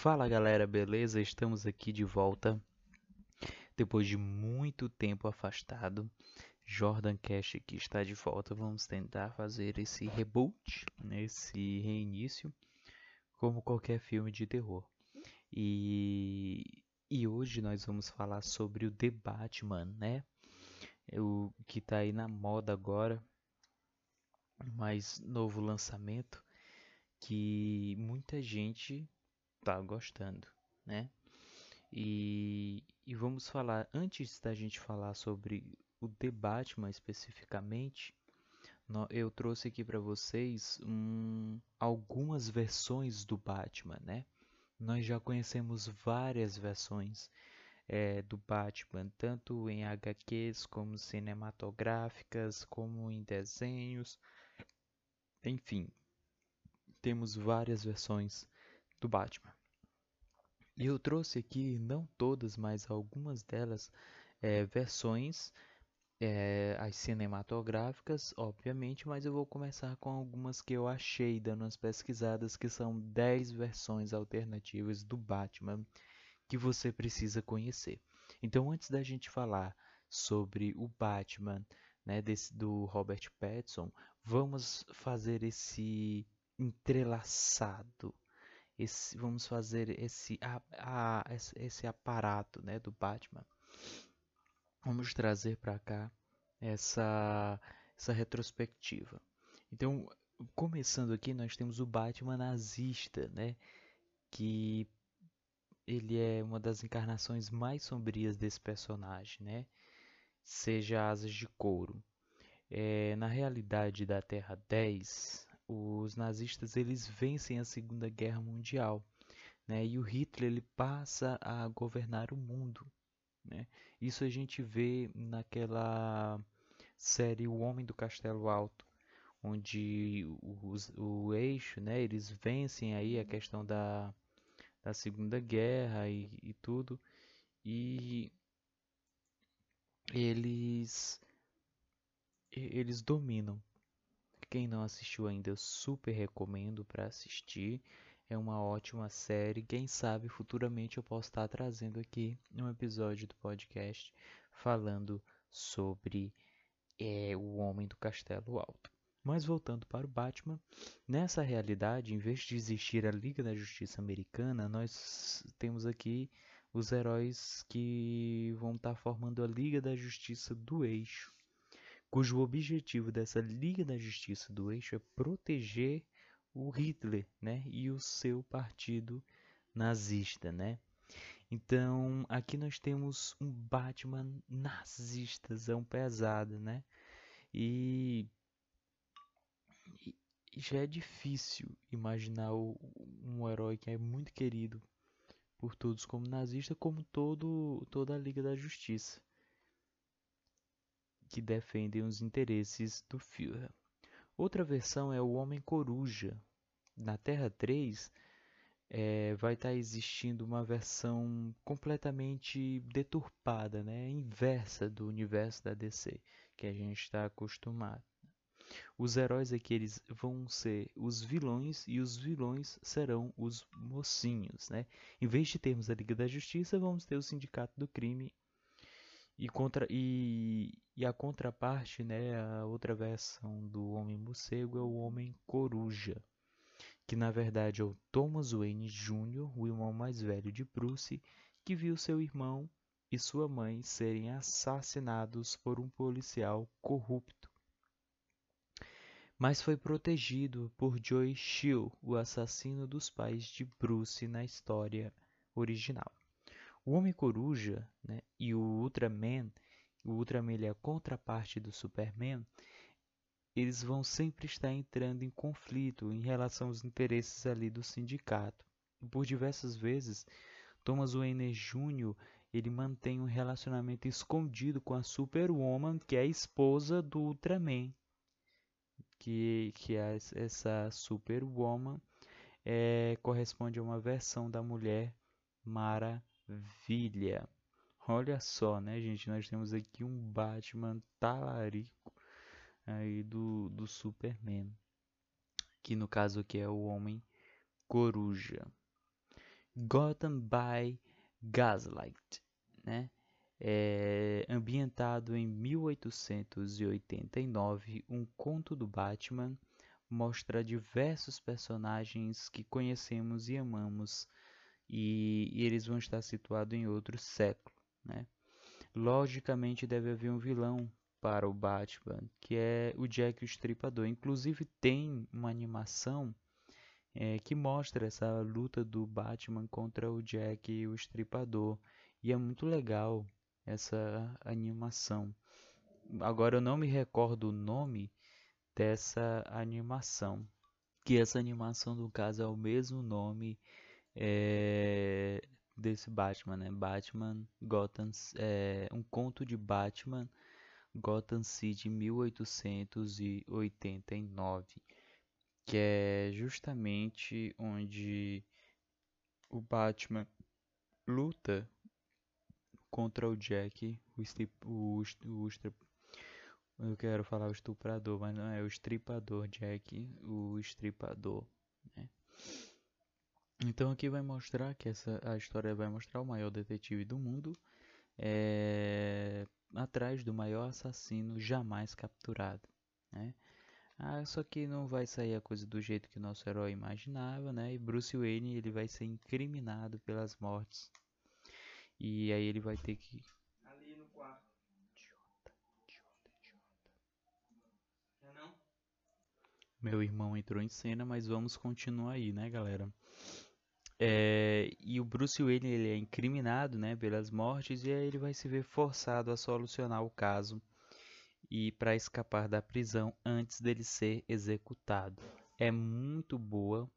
Fala galera, beleza? Estamos aqui de volta depois de muito tempo afastado. Jordan Cash aqui está de volta. Vamos tentar fazer esse reboot, né? esse reinício, como qualquer filme de terror. E, e hoje nós vamos falar sobre o The Batman, né? O que está aí na moda agora, mais novo lançamento que muita gente tá gostando, né? E, e vamos falar, antes da gente falar sobre o The Batman especificamente, eu trouxe aqui para vocês um, algumas versões do Batman, né? Nós já conhecemos várias versões é, do Batman, tanto em HQs como cinematográficas, como em desenhos, enfim, temos várias versões do Batman. E eu trouxe aqui, não todas, mas algumas delas, é, versões, é, as cinematográficas, obviamente, mas eu vou começar com algumas que eu achei dando umas pesquisadas, que são 10 versões alternativas do Batman que você precisa conhecer. Então, antes da gente falar sobre o Batman, né, desse, do Robert Pattinson, vamos fazer esse entrelaçado. Esse, vamos fazer esse, a, a, esse aparato né, do Batman. Vamos trazer para cá essa, essa retrospectiva. Então, começando aqui, nós temos o Batman nazista, né? Que ele é uma das encarnações mais sombrias desse personagem, né? Seja Asas de Couro. É, na realidade da Terra 10, os nazistas eles vencem a Segunda Guerra Mundial, né? E o Hitler ele passa a governar o mundo, né? Isso a gente vê naquela série O Homem do Castelo Alto, onde os, o eixo, né? Eles vencem aí a questão da, da Segunda Guerra e, e tudo e eles eles dominam quem não assistiu ainda, eu super recomendo para assistir. É uma ótima série. Quem sabe futuramente eu posso estar trazendo aqui um episódio do podcast falando sobre é, o Homem do Castelo Alto. Mas voltando para o Batman, nessa realidade, em vez de existir a Liga da Justiça Americana, nós temos aqui os heróis que vão estar formando a Liga da Justiça do Eixo cujo objetivo dessa Liga da Justiça do Eixo é proteger o Hitler, né, e o seu partido nazista, né? Então, aqui nós temos um Batman nazistazão pesado, né? E, e já é difícil imaginar o, um herói que é muito querido por todos como nazista, como todo toda a Liga da Justiça que defendem os interesses do Führer. Outra versão é o Homem Coruja. Na Terra 3, é, vai estar tá existindo uma versão completamente deturpada, né? inversa do universo da DC, que a gente está acostumado. Os heróis aqui eles vão ser os vilões e os vilões serão os mocinhos. Né? Em vez de termos a Liga da Justiça, vamos ter o Sindicato do Crime e, contra, e, e a contraparte, né, a outra versão do Homem Morcego é o Homem Coruja, que na verdade é o Thomas Wayne Jr., o irmão mais velho de Bruce, que viu seu irmão e sua mãe serem assassinados por um policial corrupto. Mas foi protegido por Joe Chill, o assassino dos pais de Bruce na história original. O Homem-Coruja né, e o Ultraman, o Ultraman ele é a contraparte do Superman, eles vão sempre estar entrando em conflito em relação aos interesses ali do sindicato. Por diversas vezes, Thomas Wayne Jr. ele mantém um relacionamento escondido com a Superwoman, que é a esposa do Ultraman. Que, que é essa Superwoman é, corresponde a uma versão da mulher Mara Maravilha. Olha só, né, gente? Nós temos aqui um Batman talarico aí do, do Superman. Que no caso aqui é o Homem Coruja. Gotham by Gaslight, né? É, ambientado em 1889, um conto do Batman mostra diversos personagens que conhecemos e amamos e, e eles vão estar situados em outro século, né? Logicamente deve haver um vilão para o Batman, que é o Jack o Estripador. Inclusive tem uma animação é, que mostra essa luta do Batman contra o Jack o Estripador. E é muito legal essa animação. Agora eu não me recordo o nome dessa animação. Que essa animação, no caso, é o mesmo nome é, desse Batman, né? Batman Gotham, é, um conto de Batman Gotham City 1889, que é justamente onde o Batman luta contra o Jack, o, o, o, eu quero falar o estuprador, mas não é o estripador Jack, o estripador, né? Então aqui vai mostrar que essa a história vai mostrar o maior detetive do mundo é, atrás do maior assassino jamais capturado, né? Ah, só que não vai sair a coisa do jeito que o nosso herói imaginava, né? E Bruce Wayne ele vai ser incriminado pelas mortes. E aí ele vai ter que ali no quarto. Idiota, idiota, idiota. não? Meu irmão entrou em cena, mas vamos continuar aí, né, galera? É, e o Bruce Wayne ele é incriminado né, pelas mortes e aí ele vai se ver forçado a solucionar o caso e para escapar da prisão antes dele ser executado. É muito boa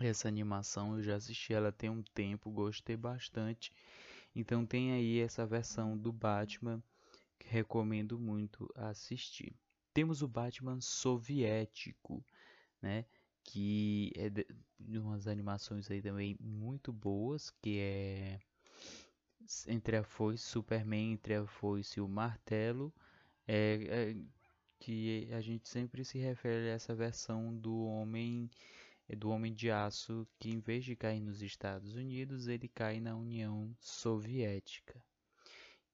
essa animação, eu já assisti ela tem um tempo, gostei bastante. Então tem aí essa versão do Batman que recomendo muito assistir. Temos o Batman soviético, né? Que é de, umas animações aí também muito boas, que é entre a foice, Superman, entre a foice e o martelo, é, é, que a gente sempre se refere a essa versão do homem do homem de aço que em vez de cair nos Estados Unidos ele cai na União Soviética.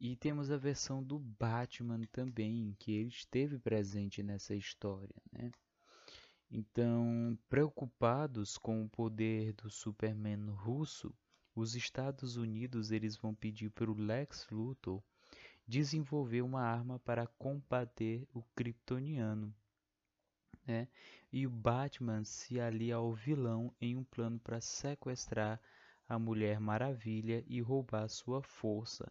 E temos a versão do Batman também que ele esteve presente nessa história né então, preocupados com o poder do Superman russo, os Estados Unidos eles vão pedir para o Lex Luthor desenvolver uma arma para combater o Kryptoniano. Né? E o Batman se alia ao vilão em um plano para sequestrar a Mulher Maravilha e roubar sua força,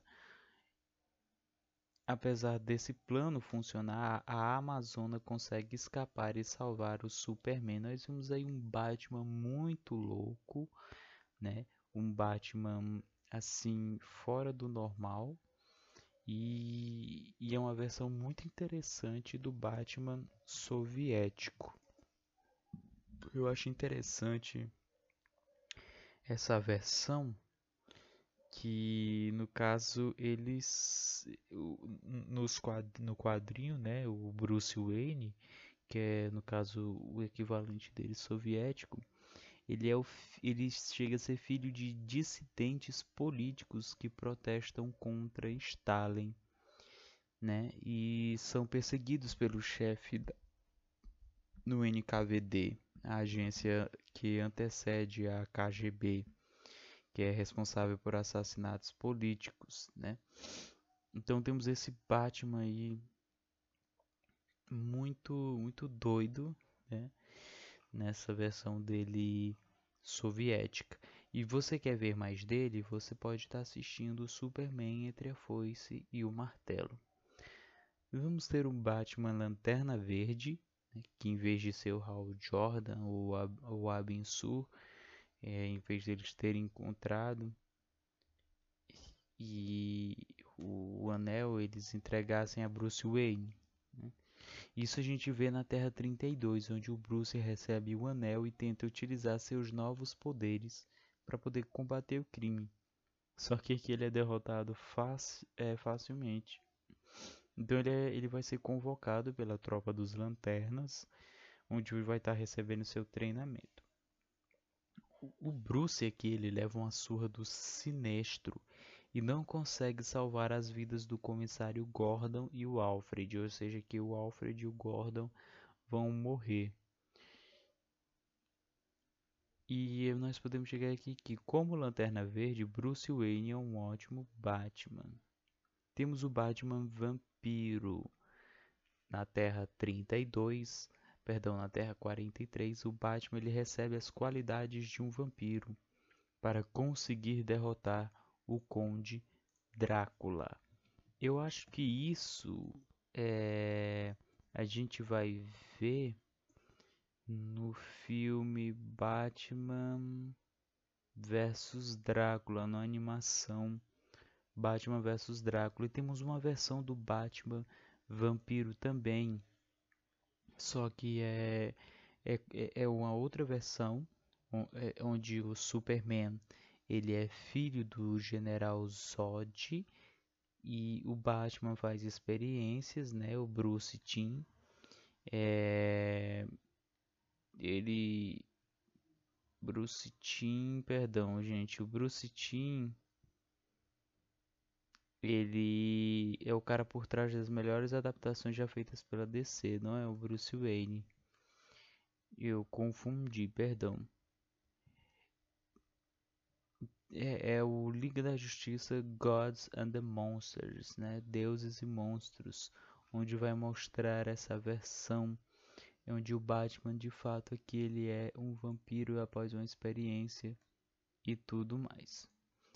Apesar desse plano funcionar, a Amazona consegue escapar e salvar o Superman. Nós vimos aí um Batman muito louco, né? Um Batman assim fora do normal e, e é uma versão muito interessante do Batman soviético. Eu acho interessante essa versão que no caso eles nos quad, no quadrinho né o Bruce Wayne que é no caso o equivalente dele soviético ele é o, ele chega a ser filho de dissidentes políticos que protestam contra Stalin né e são perseguidos pelo chefe no NKVD a agência que antecede a KGB que é responsável por assassinatos políticos, né? Então temos esse Batman aí muito muito doido, né? Nessa versão dele soviética. E você quer ver mais dele? Você pode estar assistindo Superman entre a foice e o martelo. Vamos ter um Batman Lanterna Verde, né? que em vez de ser o Hal Jordan ou o Abin Sur, é, em vez deles terem encontrado e o, o, anel eles entregassem a Bruce Wayne. Né? Isso a gente vê na Terra 32, onde o Bruce recebe o anel e tenta utilizar seus novos poderes para poder combater o crime. Só que aqui ele é derrotado faci é, facilmente. Então ele, é, ele vai ser convocado pela tropa dos Lanternas, onde vai estar recebendo seu treinamento o Bruce aqui ele leva uma surra do Sinestro e não consegue salvar as vidas do comissário Gordon e o Alfred, ou seja, que o Alfred e o Gordon vão morrer. E nós podemos chegar aqui que, como Lanterna Verde, Bruce Wayne é um ótimo Batman. Temos o Batman Vampiro. Na Terra 32, perdão, na Terra 43, o Batman ele recebe as qualidades de um vampiro para conseguir derrotar o Conde Drácula. Eu acho que isso é, a gente vai ver no filme Batman versus Drácula, na animação Batman versus Drácula. E temos uma versão do Batman Vampiro também, só que é, é, é uma outra versão é, onde o Superman ele é filho do General Zod e o Batman faz experiências, né? O Bruce Timm é... ele Bruce Timm, perdão, gente, o Bruce Timm ele é o cara por trás das melhores adaptações já feitas pela DC, não é o Bruce Wayne. Eu confundi, perdão é, é, o Liga da Justiça Gods and the Monsters, né? Deuses e Monstros, onde vai mostrar essa versão onde o Batman de fato aqui ele é um vampiro após uma experiência e tudo mais.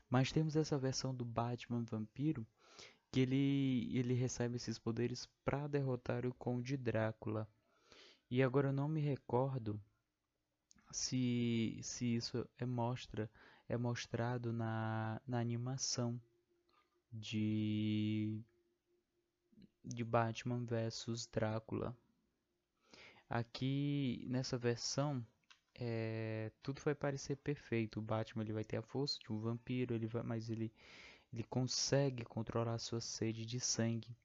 Mas temos essa versão do Batman vampiro que ele ele recebe esses poderes para derrotar o Conde Drácula. E agora eu não me recordo se se isso é mostra é mostrado na, na animação de, de Batman vs Drácula. Aqui nessa versão é, tudo vai parecer perfeito. O Batman ele vai ter a força de um vampiro, ele vai, mas ele, ele consegue controlar sua sede de sangue.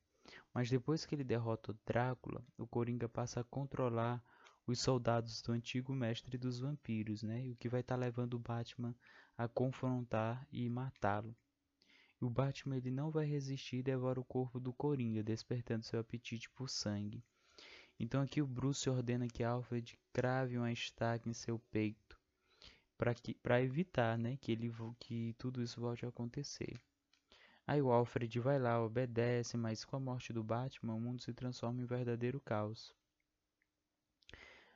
Mas depois que ele derrota o Drácula, o Coringa passa a controlar os soldados do antigo mestre dos vampiros, né? O que vai estar tá levando o Batman a confrontar e matá-lo. O Batman ele não vai resistir e devora o corpo do Coringa, despertando seu apetite por sangue. Então aqui o Bruce ordena que Alfred crave uma estaca em seu peito para evitar né, que, ele, que tudo isso volte a acontecer. Aí o Alfred vai lá, obedece, mas com a morte do Batman o mundo se transforma em verdadeiro caos.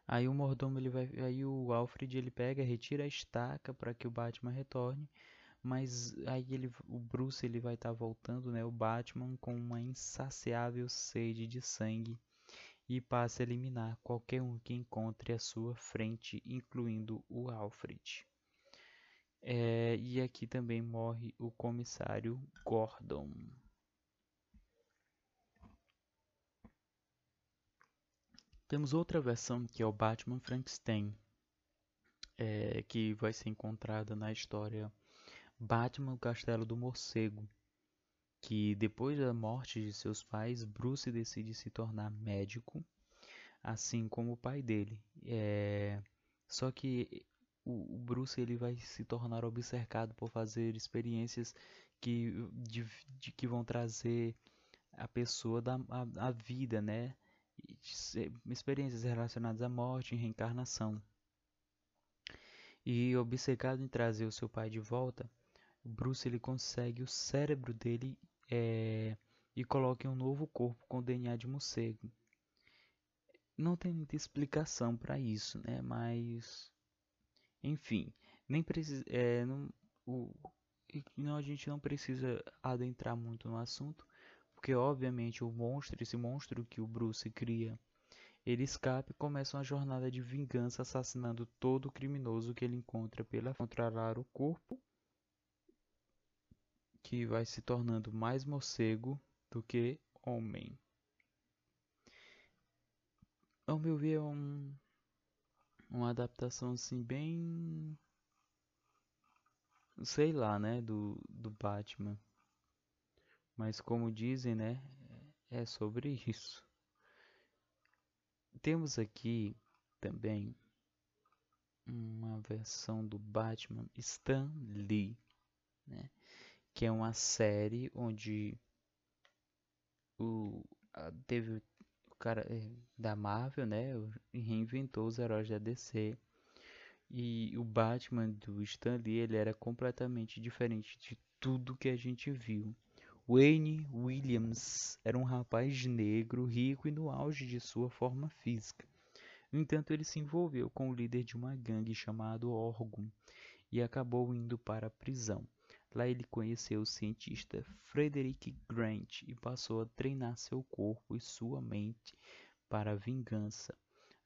Aí o mordomo ele vai, aí o Alfred ele pega, retira a estaca para que o Batman retorne, mas aí ele, o Bruce ele vai estar tá voltando, né, o Batman com uma insaciável sede de sangue e passa a eliminar qualquer um que encontre à sua frente, incluindo o Alfred. É, e aqui também morre o comissário Gordon. Temos outra versão que é o Batman Frankenstein, é, que vai ser encontrada na história Batman o Castelo do Morcego, que depois da morte de seus pais, Bruce decide se tornar médico, assim como o pai dele. É, só que o, Bruce ele vai se tornar obcecado por fazer experiências que, de, de, que vão trazer a pessoa da a, a vida, né? experiências relacionadas à morte e reencarnação. E obcecado em trazer o seu pai de volta, Bruce ele consegue o cérebro dele é, e coloca em um novo corpo com DNA de morcego. Não tem muita explicação para isso, né? Mas, enfim, nem precisa, é, não, o, não, a gente não precisa adentrar muito no assunto, porque obviamente o monstro, esse monstro que o Bruce cria, ele escapa e começa uma jornada de vingança assassinando todo criminoso que ele encontra pela controlar o corpo, que vai se tornando mais morcego do que homem. Ao meu ver, é um, uma adaptação assim bem sei lá, né, do, do Batman. Mas como dizem, né, é sobre isso. Temos aqui também uma versão do Batman Stan Lee, né? Que é uma série onde o teve o cara é, da Marvel, né? Reinventou os heróis da DC. E o Batman do Stan Lee, ele era completamente diferente de tudo que a gente viu. Wayne Williams era um rapaz negro, rico e no auge de sua forma física. No entanto, ele se envolveu com o líder de uma gangue chamado Orgon e acabou indo para a prisão. Lá ele conheceu o cientista Frederick Grant e passou a treinar seu corpo e sua mente para a vingança.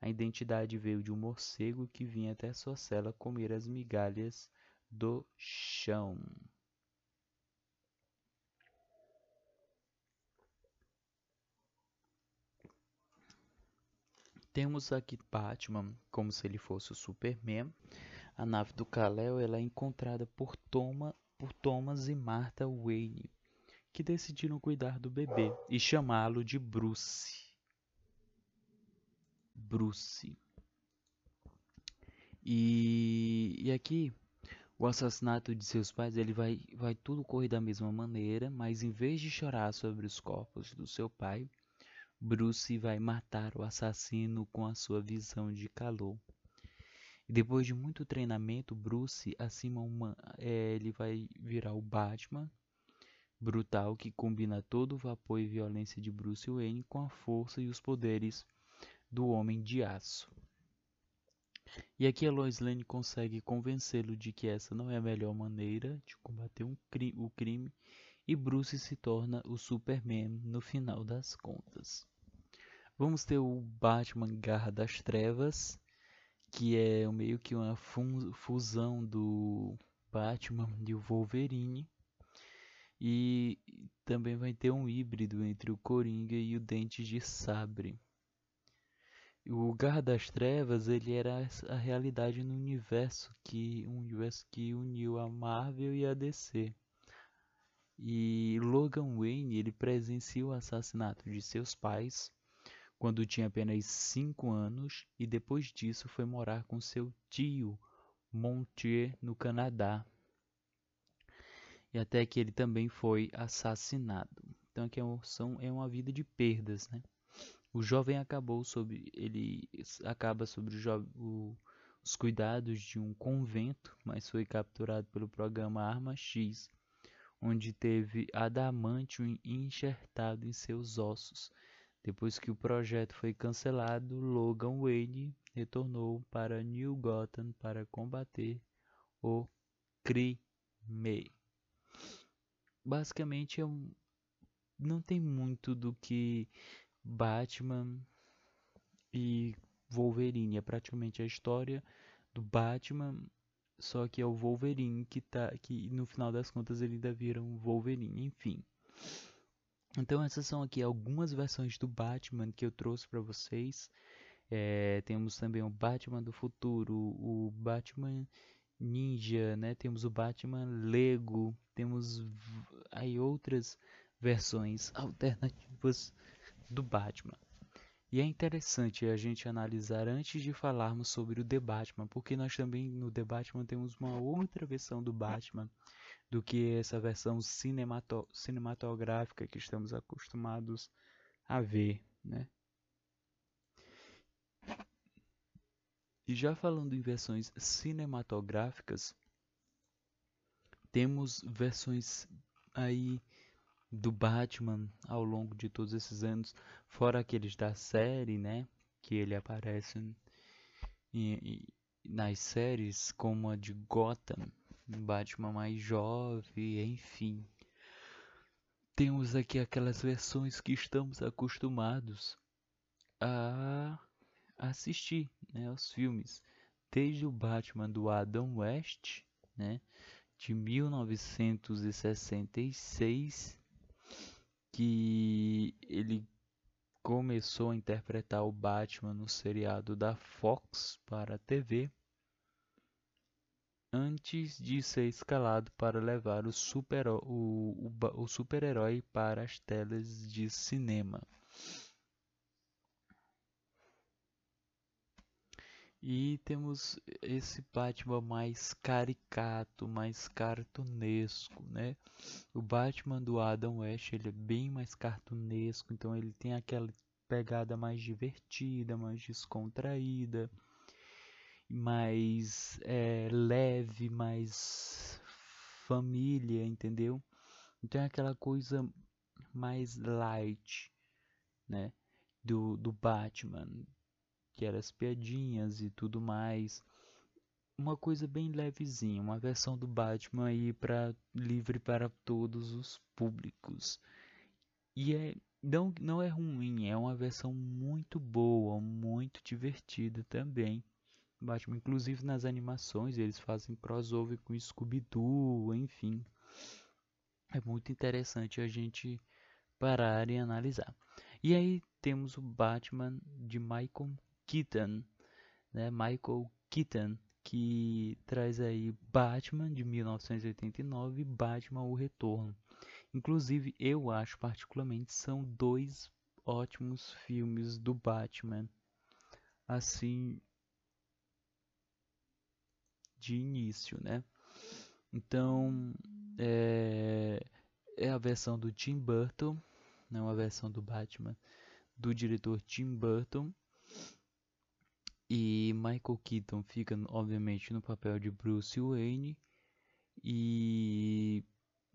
A identidade veio de um morcego que vinha até sua cela comer as migalhas do chão. Temos aqui Batman como se ele fosse o Superman. A nave do Kal-El é encontrada por, Toma, por Thomas e Martha Wayne, que decidiram cuidar do bebê e chamá-lo de Bruce. Bruce. E, e aqui o assassinato de seus pais ele vai, vai tudo correr da mesma maneira, mas em vez de chorar sobre os corpos do seu pai, Bruce vai matar o assassino com a sua visão de calor. E depois de muito treinamento, Bruce acima uma, é, ele vai virar o Batman brutal que combina todo o vapor e violência de Bruce Wayne com a força e os poderes do Homem de Aço. E aqui a Lois Lane consegue convencê-lo de que essa não é a melhor maneira de combater um cri o crime e Bruce se torna o Superman no final das contas. Vamos ter o Batman Garra das Trevas, que é meio que uma fusão do Batman e o Wolverine. E também vai ter um híbrido entre o Coringa e o Dente de Sabre. O Garra das Trevas ele era a realidade no universo que um universo que uniu a Marvel e a DC. E Logan Wayne ele presencia o assassinato de seus pais quando tinha apenas 5 anos e depois disso foi morar com seu tio Montier no Canadá. E até que ele também foi assassinado. Então aqui é, são, é uma vida de perdas, né? O jovem acabou sob ele acaba sobre o, os cuidados de um convento, mas foi capturado pelo programa Arma X onde teve adamantium enxertado em seus ossos. Depois que o projeto foi cancelado, Logan Wayne retornou para New Gotham para combater o crime. Basicamente, é um... não tem muito do que Batman e Wolverine. É praticamente a história do Batman só que é o Wolverine que tá que no final das contas ele ainda vira um Wolverine, enfim. Então essas são aqui algumas versões do Batman que eu trouxe para vocês. É, temos também o Batman do futuro, o Batman Ninja, né? Temos o Batman Lego, temos aí outras versões alternativas do Batman. E é interessante a gente analisar antes de falarmos sobre o The Batman, porque nós também no The Batman temos uma outra versão do Batman do que essa versão cinemato cinematográfica que estamos acostumados a ver, né? E já falando em versões cinematográficas, temos versões aí do Batman ao longo de todos esses anos, fora aqueles da série, né? Que ele aparece em, em, nas séries, como a de Gotham, Batman mais jovem, enfim. Temos aqui aquelas versões que estamos acostumados a assistir, né, os filmes, desde o Batman do Adam West, né, de 1966 que ele começou a interpretar o Batman no seriado da Fox para a TV antes de ser escalado para levar o super-herói o, o, o super para as telas de cinema. E temos esse Batman mais caricato, mais cartunesco, né? O Batman do Adam West, ele é bem mais cartunesco, então ele tem aquela pegada mais divertida, mais descontraída, mais é, leve, mais família, entendeu? Então é aquela coisa mais light, né? Do, do Batman, que eram as piadinhas e tudo mais. Uma coisa bem levezinha, uma versão do Batman aí para livre para todos os públicos. E é não, não é ruim, é uma versão muito boa, muito divertida também. Batman, inclusive nas animações, eles fazem crossover com Scooby-Doo, enfim. É muito interessante a gente parar e analisar. E aí temos o Batman de Michael Keaton, né? Michael Keaton, que traz aí Batman de 1989 e Batman o Retorno. Inclusive, eu acho particularmente são dois ótimos filmes do Batman. Assim, de início, né? Então, é, é a versão do Tim Burton, não né? a versão do Batman do diretor Tim Burton e Michael Keaton fica, obviamente, no papel de Bruce Wayne. E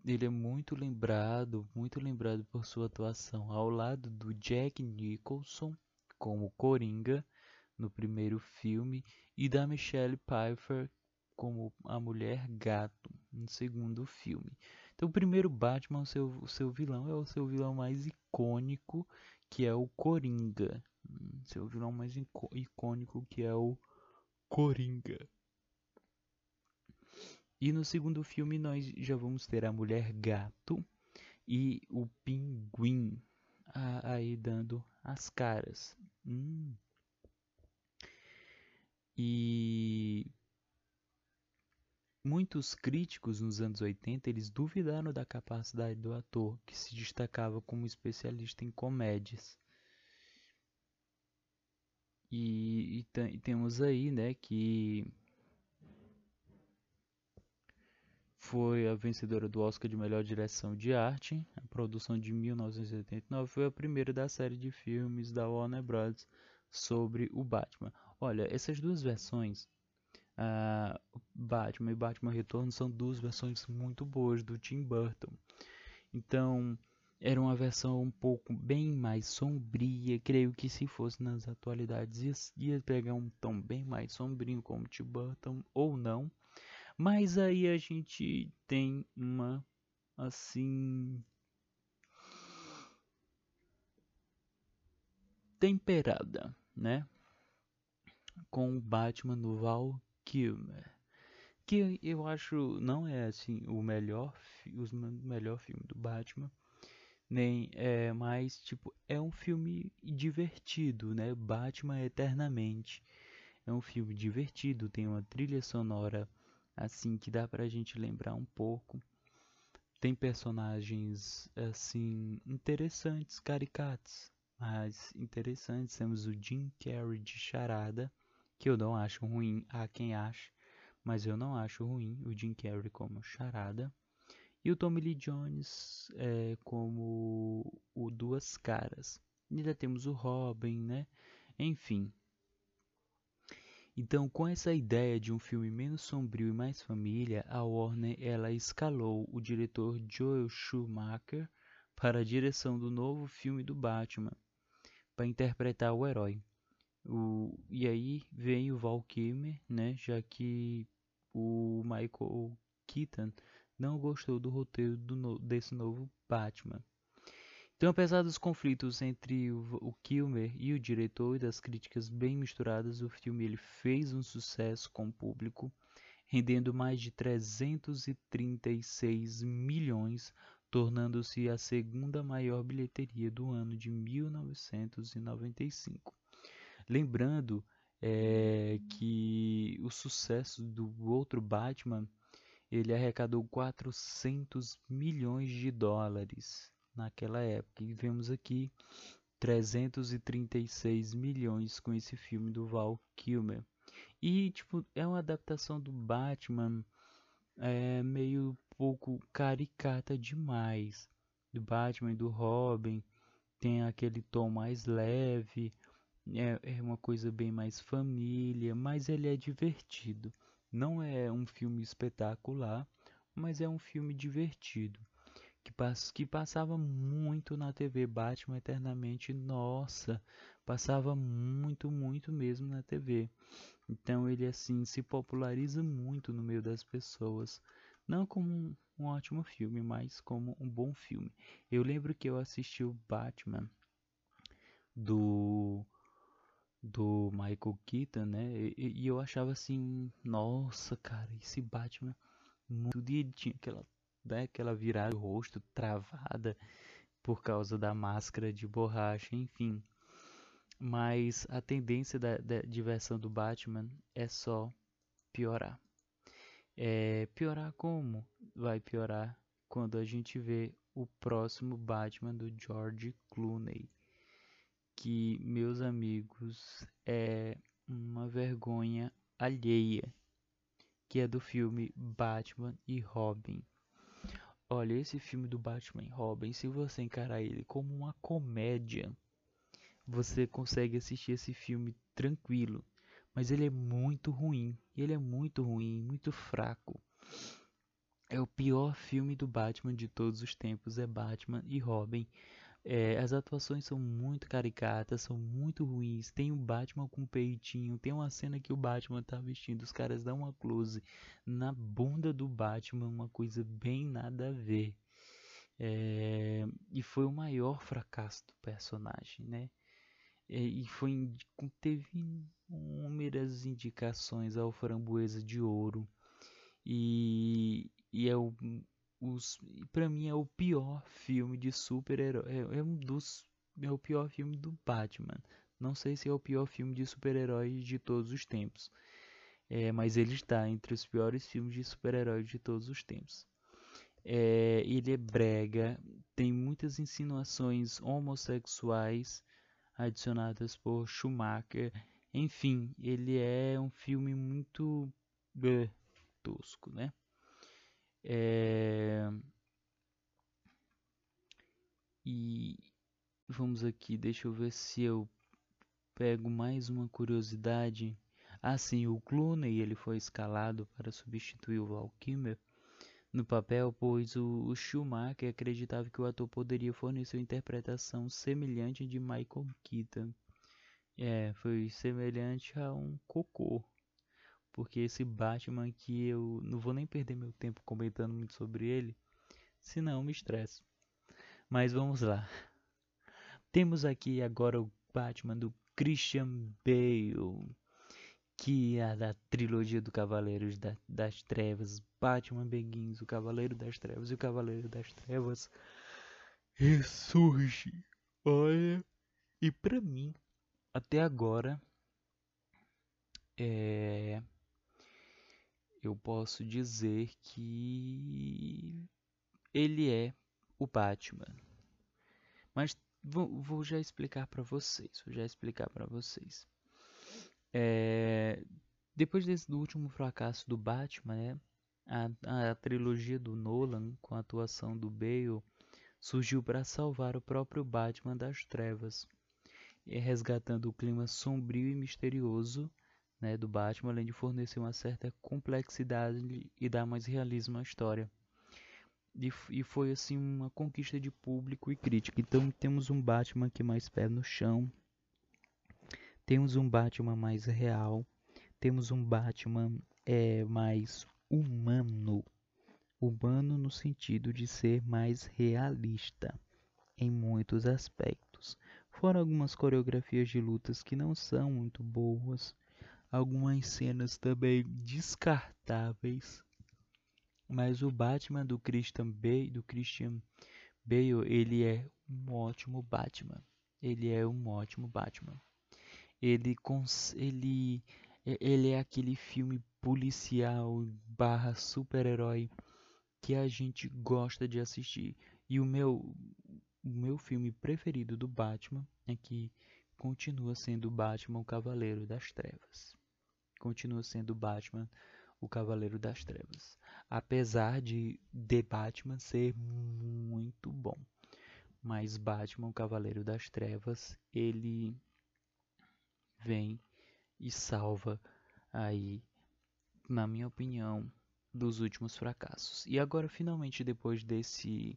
ele é muito lembrado, muito lembrado por sua atuação ao lado do Jack Nicholson como Coringa no primeiro filme e da Michelle Pfeiffer como a Mulher Gato no segundo filme. Então, o primeiro Batman, o seu, o seu vilão é o seu vilão mais icônico, que é o Coringa seu vilão mais icônico que é o Coringa. E no segundo filme nós já vamos ter a Mulher Gato e o Pinguim aí dando as caras. Hum. E muitos críticos nos anos 80 eles duvidaram da capacidade do ator, que se destacava como especialista em comédias. E, e, e temos aí, né, que foi a vencedora do Oscar de melhor direção de arte. A produção de 1989 foi a primeira da série de filmes da Warner Bros. sobre o Batman. Olha, essas duas versões, uh, Batman e Batman Retorno, são duas versões muito boas do Tim Burton. Então, era uma versão um pouco bem mais sombria. Creio que se fosse nas atualidades ia, pegar um tom bem mais sombrio como Tim Burton ou não. Mas aí a gente tem uma assim temperada, né? Com o Batman no Val Kilmer. Que eu acho não é assim o melhor, o melhor filme do Batman nem é mais tipo é um filme divertido, né? Batman Eternamente é um filme divertido, tem uma trilha sonora assim que dá pra gente lembrar um pouco. Tem personagens assim interessantes, caricatos, mas interessantes. Temos o Jim Carrey de Charada, que eu não acho ruim, há quem ache, mas eu não acho ruim o Jim Carrey como Charada. E o Tommy Lee Jones é, como o Duas Caras. Ainda temos o Robin, né? Enfim. Então, com essa ideia de um filme menos sombrio e mais família, a Warner ela escalou o diretor Joel Schumacher para a direção do novo filme do Batman, para interpretar o herói. O, e aí vem o Val Kilmer, né, já que o Michael Keaton não gostou do roteiro do no, desse novo Batman. Então, apesar dos conflitos entre o, o Kilmer e o diretor e das críticas bem misturadas, o filme ele fez um sucesso com o público, rendendo mais de 336 milhões, tornando-se a segunda maior bilheteria do ano de 1995. Lembrando é, que o sucesso do outro Batman ele arrecadou 400 milhões de dólares naquela época. E vemos aqui 336 milhões com esse filme do Val Kilmer. E, tipo, é uma adaptação do Batman é, meio pouco caricata demais. Do Batman e do Robin. Tem aquele tom mais leve. É, é uma coisa bem mais família, mas ele é divertido. Não é um filme espetacular, mas é um filme divertido. Que, pass que passava muito na TV Batman Eternamente. Nossa, passava muito, muito mesmo na TV. Então ele assim se populariza muito no meio das pessoas, não como um, ótimo filme, mas como um bom filme. Eu lembro que eu assisti o Batman do do Michael Keaton, né? E, e eu achava assim, nossa, cara, esse Batman muito tinha aquela, né, aquela virada do rosto travada por causa da máscara de borracha, enfim. Mas a tendência da, da diversão do Batman é só piorar. É, piorar como? Vai piorar quando a gente vê o próximo Batman do George Clooney. Que, meus amigos, é uma vergonha alheia. Que é do filme Batman e Robin. Olha, esse filme do Batman e Robin, se você encarar ele como uma comédia, você consegue assistir esse filme tranquilo. Mas ele é muito ruim. Ele é muito ruim, muito fraco. É o pior filme do Batman de todos os tempos. É Batman e Robin. É, as atuações são muito caricatas, são muito ruins. Tem o Batman com peitinho. Tem uma cena que o Batman tá vestindo. Os caras dão uma close na bunda do Batman. Uma coisa bem nada a ver. É, e foi o maior fracasso do personagem, né? É, e foi teve inúmeras indicações ao Framboesa de Ouro e, e é o os para mim é o pior filme de super-herói é, é, um dos é o pior filme do Batman não sei se é o pior filme de super-heróis de todos os tempos é, mas ele está entre os piores filmes de super-heróis de todos os tempos é, ele é brega tem muitas insinuações homossexuais adicionadas por Schumacher. Enfim, ele é um filme muito uh, tosco, né? É... E vamos aqui, deixa eu ver se eu pego mais uma curiosidade. Ah, sim, o Clooney ele foi escalado para substituir o Val Kilmer no papel, pois o, o Schumacher acreditava que o ator poderia fornecer uma interpretação semelhante de Michael Keaton. É, foi semelhante a um cocô. Porque esse Batman aqui eu não vou nem perder meu tempo comentando muito sobre ele, senão me estresso. Mas vamos lá. Temos aqui agora o Batman do Christian Bale que é da trilogia do Cavaleiros da, das Trevas, Batman Begins, o Cavaleiro das Trevas e o Cavaleiro das Trevas ressurge. Olha, e para mim, até agora, é, eu posso dizer que ele é o Batman. Mas vou, vou já explicar para vocês, vou já explicar para vocês. É, depois desse do último fracasso do Batman, né, a, a trilogia do Nolan, com a atuação do Bale, surgiu para salvar o próprio Batman das trevas, resgatando o clima sombrio e misterioso né, do Batman, além de fornecer uma certa complexidade e dar mais realismo à história. E, e, foi assim uma conquista de público e crítica. Então temos um Batman que mais pé no chão, temos um Batman mais real, temos um Batman é, mais humano. Humano no sentido de ser mais realista em muitos aspectos. Fora algumas coreografias de lutas que não são muito boas, algumas cenas também descartáveis. Mas o Batman do Christian Bale, do Christian Bale, ele é um ótimo Batman. Ele é um ótimo Batman ele ele ele é aquele filme policial barra super-herói que a gente gosta de assistir. E o meu o meu filme preferido do Batman é que continua sendo Batman o Cavaleiro das Trevas. Continua sendo Batman, o Cavaleiro das Trevas. Apesar de The Batman ser muito bom. Mas Batman, o Cavaleiro das Trevas, ele vem e salva aí, na minha opinião, dos últimos fracassos. E agora, finalmente, depois desse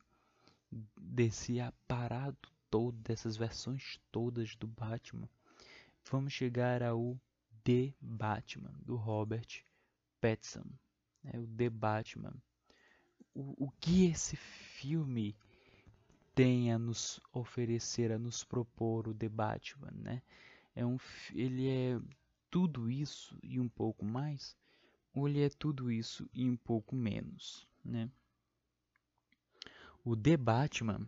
desse aparato todo, dessas versões todas do Batman, vamos chegar ao The Batman, do Robert Pattinson. É o The Batman. O, o que esse filme tem a nos oferecer, a nos propor o The Batman, né? É um, ele é tudo isso e um pouco mais, ou ele é tudo isso e um pouco menos, né? O The Batman,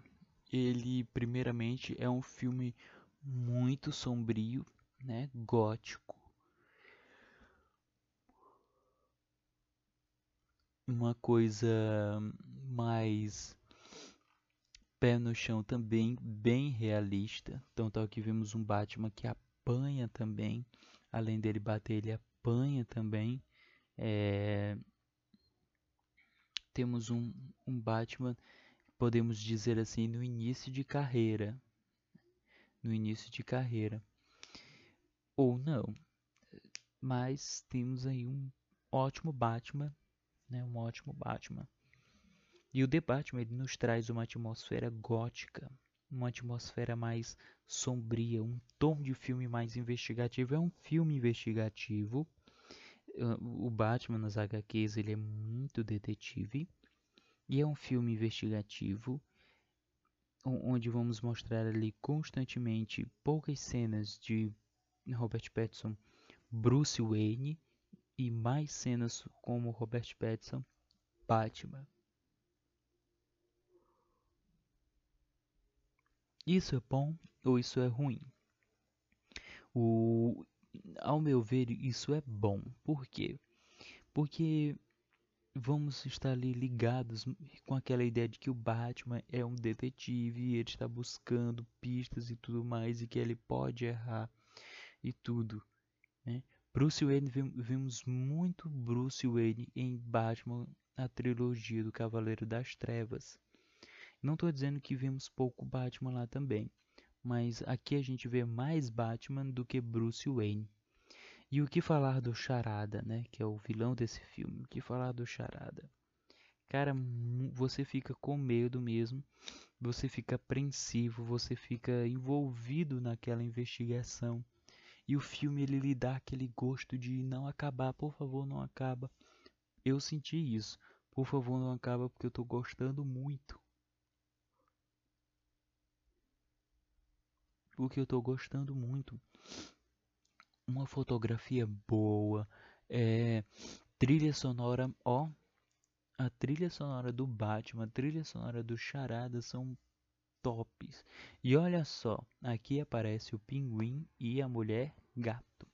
ele primeiramente é um filme muito sombrio, né, gótico. Uma coisa mais pé no chão também, bem realista. Então tá aqui vemos um Batman que apanha também, além dele bater, ele apanha também. É... Temos um, um Batman podemos dizer assim, no início de carreira. No início de carreira. Ou não. Mas temos aí um ótimo Batman, né? Um ótimo Batman. E o The Batman ele nos traz uma atmosfera gótica, uma atmosfera mais sombria, um tom de filme mais investigativo. É um filme investigativo. O Batman nas HQs ele é muito detetive e é um filme investigativo onde vamos mostrar ali constantemente poucas cenas de Robert Pattinson, Bruce Wayne e mais cenas como Robert Pattinson, Batman. Isso é bom ou isso é ruim? O, ao meu ver, isso é bom. Por quê? Porque vamos estar ali ligados com aquela ideia de que o Batman é um detetive e ele está buscando pistas e tudo mais e que ele pode errar e tudo. Bruce Wayne vimos muito Bruce Wayne em Batman a trilogia do Cavaleiro das Trevas. Não estou dizendo que vimos pouco Batman lá também, mas aqui a gente vê mais Batman do que Bruce Wayne. E o que falar do Charada, né? Que é o vilão desse filme. O que falar do Charada? Cara, você fica com medo mesmo. Você fica apreensivo, você fica envolvido naquela investigação. E o filme ele lhe dá aquele gosto de não acabar, por favor, não acaba. Eu senti isso. Por favor, não acaba porque eu tô gostando muito. Porque eu tô gostando muito uma fotografia boa, é, trilha sonora, ó, a trilha sonora do Batman, a trilha sonora do Charada são tops. E olha só, aqui aparece o Pinguim e a Mulher Gato,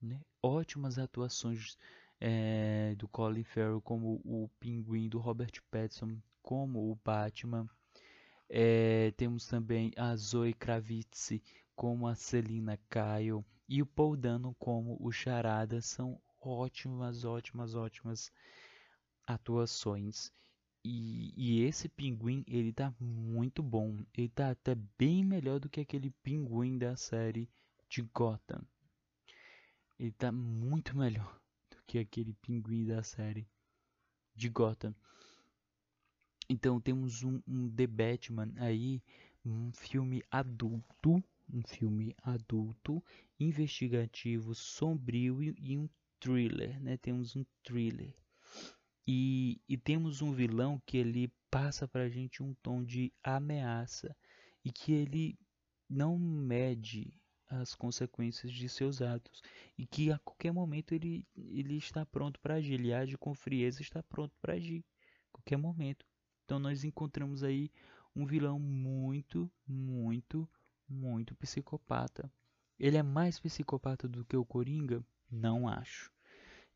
né? Ótimas atuações é, do Colin Farrell como o Pinguim, do Robert Pattinson como o Batman. É, temos também a Zoe Kravitz como a Selina Kyle e o Paul Dano como o Charada são ótimas, ótimas, ótimas atuações. E, e, esse pinguim, ele tá muito bom. Ele tá até bem melhor do que aquele pinguim da série de Gotham. Ele tá muito melhor do que aquele pinguim da série de Gotham. Então temos um, um The Batman aí, um filme adulto um filme adulto, investigativo, sombrio e, e um thriller, né? Temos um thriller. E, e temos um vilão que ele passa para a gente um tom de ameaça e que ele não mede as consequências de seus atos e que a qualquer momento ele, ele está pronto para agir, ele age com frieza, está pronto para agir a qualquer momento. Então nós encontramos aí um vilão muito, muito muito psicopata. Ele é mais psicopata do que o Coringa? Não acho.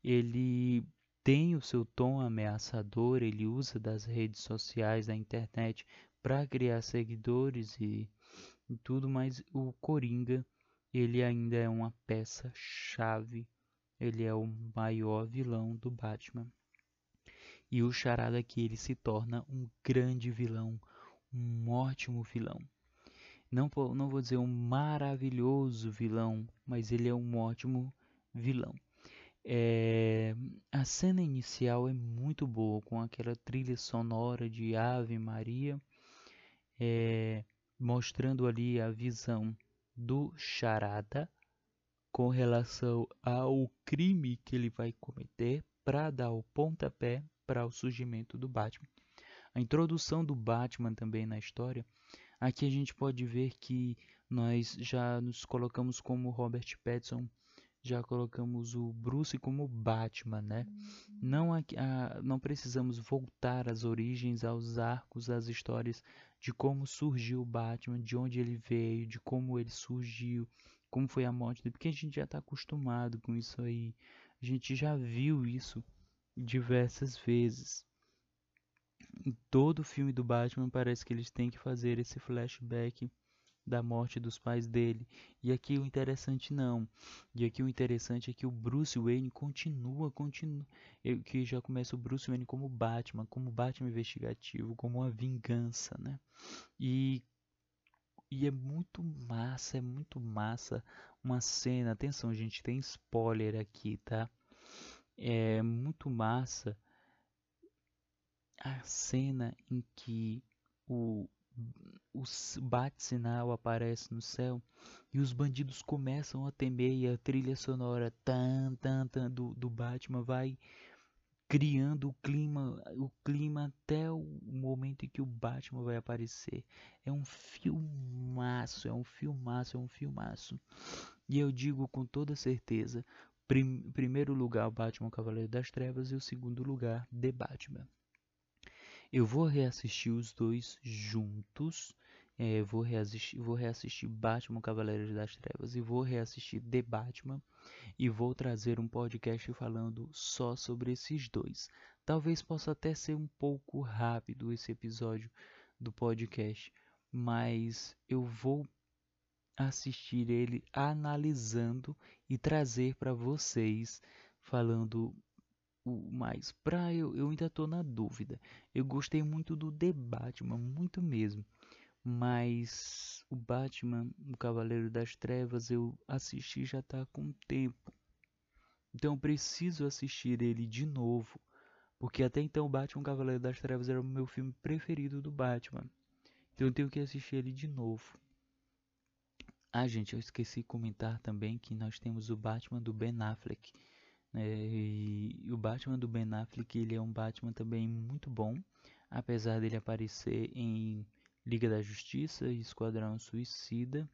Ele tem o seu tom ameaçador, ele usa das redes sociais, da internet para criar seguidores e, e tudo, mas o Coringa, ele ainda é uma peça chave ele é o maior vilão do Batman. E o Charada aqui ele se torna um grande vilão, um ótimo vilão. Não, não vou dizer um maravilhoso vilão, mas ele é um ótimo vilão. É, a cena inicial é muito boa, com aquela trilha sonora de Ave Maria, é, mostrando ali a visão do Charada com relação ao crime que ele vai cometer para dar o pontapé para o surgimento do Batman. A introdução do Batman também na história, aqui a gente pode ver que nós já nos colocamos como Robert Pattinson, já colocamos o Bruce como Batman, né? Não, a, a, não precisamos voltar às origens, aos arcos, às histórias de como surgiu o Batman, de onde ele veio, de como ele surgiu, como foi a morte dele, porque a gente já está acostumado com isso aí. A gente já viu isso diversas vezes. Em todo filme do Batman parece que eles têm que fazer esse flashback da morte dos pais dele. E aqui o interessante não. E aqui o interessante é que o Bruce Wayne continua, continua, que já começa o Bruce Wayne como Batman, como Batman investigativo, como uma vingança, né? E e é muito massa, é muito massa uma cena. Atenção, gente, tem spoiler aqui, tá? é muito massa a cena em que o, o bate-sinal aparece no céu e os bandidos começam a temer e a trilha sonora tan, tan, tan, do, do Batman vai criando o clima, o clima até o momento em que o Batman vai aparecer. É um filmaço, é um filmaço, é um filmaço. E eu digo com toda certeza, Prim, primeiro lugar, Batman Cavaleiro das Trevas e o segundo lugar, The Batman. Eu vou reassistir os dois juntos. É, vou, reassistir, vou reassistir Batman Cavaleiros das Trevas e vou reassistir The Batman e vou trazer um podcast falando só sobre esses dois. Talvez possa até ser um pouco rápido esse episódio do podcast, mas eu vou assistir ele analisando e trazer para vocês falando o mais. Pra eu, eu ainda tô na dúvida. Eu gostei muito do The Batman, muito mesmo. Mas o Batman, o Cavaleiro das Trevas, eu assisti já tá com tempo. Então preciso assistir ele de novo. Porque até então o Batman Cavaleiro das Trevas era o meu filme preferido do Batman. Então eu tenho que assistir ele de novo. Ah, gente, eu esqueci de comentar também que nós temos o Batman do Ben Affleck. Né? E o Batman do Ben Affleck, ele é um Batman também muito bom, apesar dele aparecer em Liga da Justiça e Esquadrão Suicida,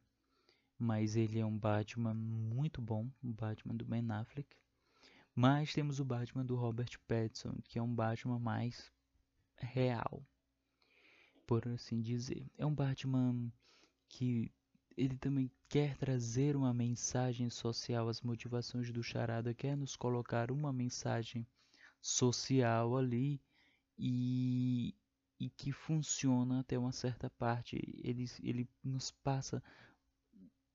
mas ele é um Batman muito bom, o Batman do Ben Affleck. Mas temos o Batman do Robert Pattinson, que é um Batman mais real, por assim dizer. É um Batman que ele também quer trazer uma mensagem social, as motivações do Charada quer nos colocar uma mensagem social ali e, e que funciona até uma certa parte. Ele, ele nos passa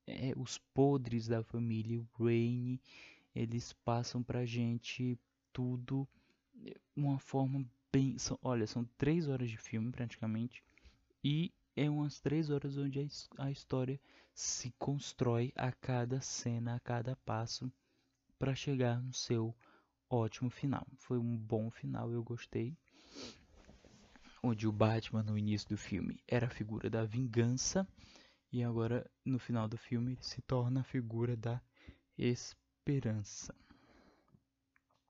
é, os podres da família Wayne, eles passam pra gente tudo uma forma bem. São, olha, são três horas de filme praticamente e é umas três horas onde a, a história se constrói a cada cena, a cada passo, para chegar no seu ótimo final. Foi um bom final, eu gostei. Onde o Batman no início do filme era a figura da vingança e agora no final do filme ele se torna a figura da esperança.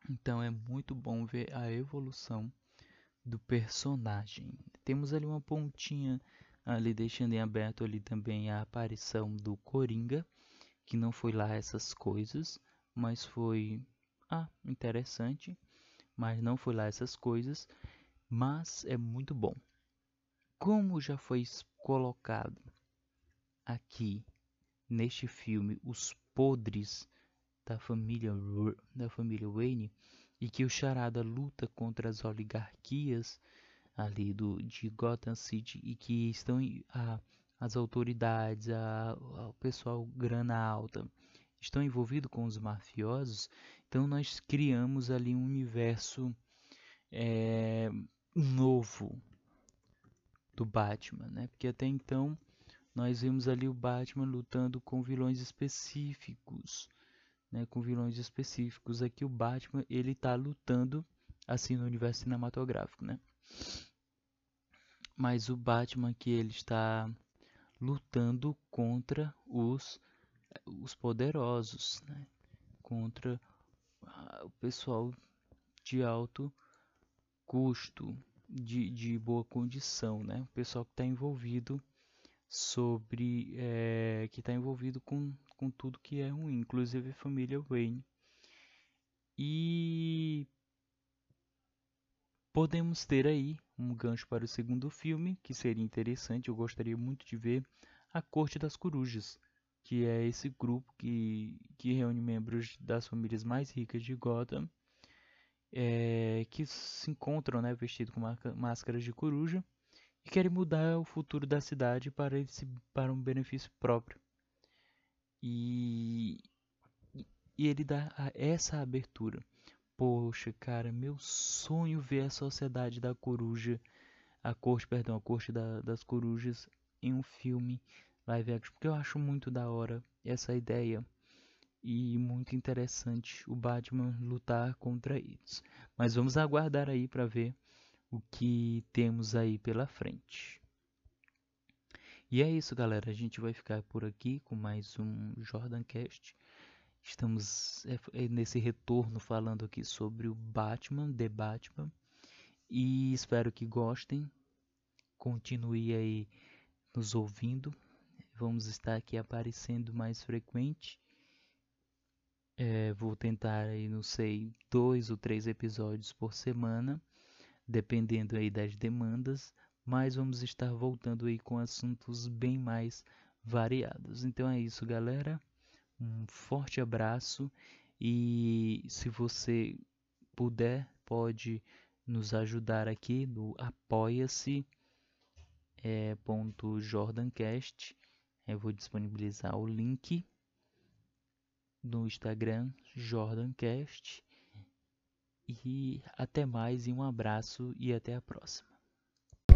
Então é muito bom ver a evolução do personagem. Temos ali uma pontinha ali deixando em aberto ali também a aparição do Coringa, que não foi lá essas coisas, mas foi ah, interessante, mas não foi lá essas coisas, mas é muito bom. Como já foi colocado aqui neste filme os podres da família da família Wayne e que o Charada luta contra as oligarquias ali do, de Gotham City e que estão a, as autoridades, a, o pessoal grana alta estão envolvidos com os mafiosos, então nós criamos ali um universo é, novo do Batman, né? Porque até então nós vimos ali o Batman lutando com vilões específicos, né? Com vilões específicos. Aqui o Batman ele está lutando assim no universo cinematográfico, né? Mas o Batman que ele está lutando contra os os poderosos, né? Contra o pessoal de alto custo, de, de boa condição, né? O pessoal que está envolvido sobre é, que está envolvido com, com tudo que é ruim, inclusive a família Wayne. E podemos ter aí um gancho para o segundo filme, que seria interessante, eu gostaria muito de ver A Corte das Corujas, que é esse grupo que, que reúne membros das famílias mais ricas de Gotham, é, que se encontram né, vestidos com máscaras de coruja e querem mudar o futuro da cidade para, esse, para um benefício próprio. E, e ele dá essa abertura. Poxa, cara, meu sonho ver a sociedade da coruja, a corte, perdão, a corte da, das corujas em um filme live action, porque eu acho muito da hora essa ideia e muito interessante o Batman lutar contra eles. Mas vamos aguardar aí para ver o que temos aí pela frente. E é isso, galera. A gente vai ficar por aqui com mais um Jordan Cast. Estamos é, é nesse retorno falando aqui sobre o Batman, The Batman. E espero que gostem. Continue aí nos ouvindo. Vamos estar aqui aparecendo mais frequente. É, vou tentar aí, não sei, dois ou três episódios por semana dependendo aí das demandas, mas vamos estar voltando aí com assuntos bem mais variados. Então é isso, galera. Um forte abraço e se você puder, pode nos ajudar aqui no apoia-se é, ponto jordancast. Eu vou disponibilizar o link no Instagram jordancast e até mais e um abraço e até a próxima.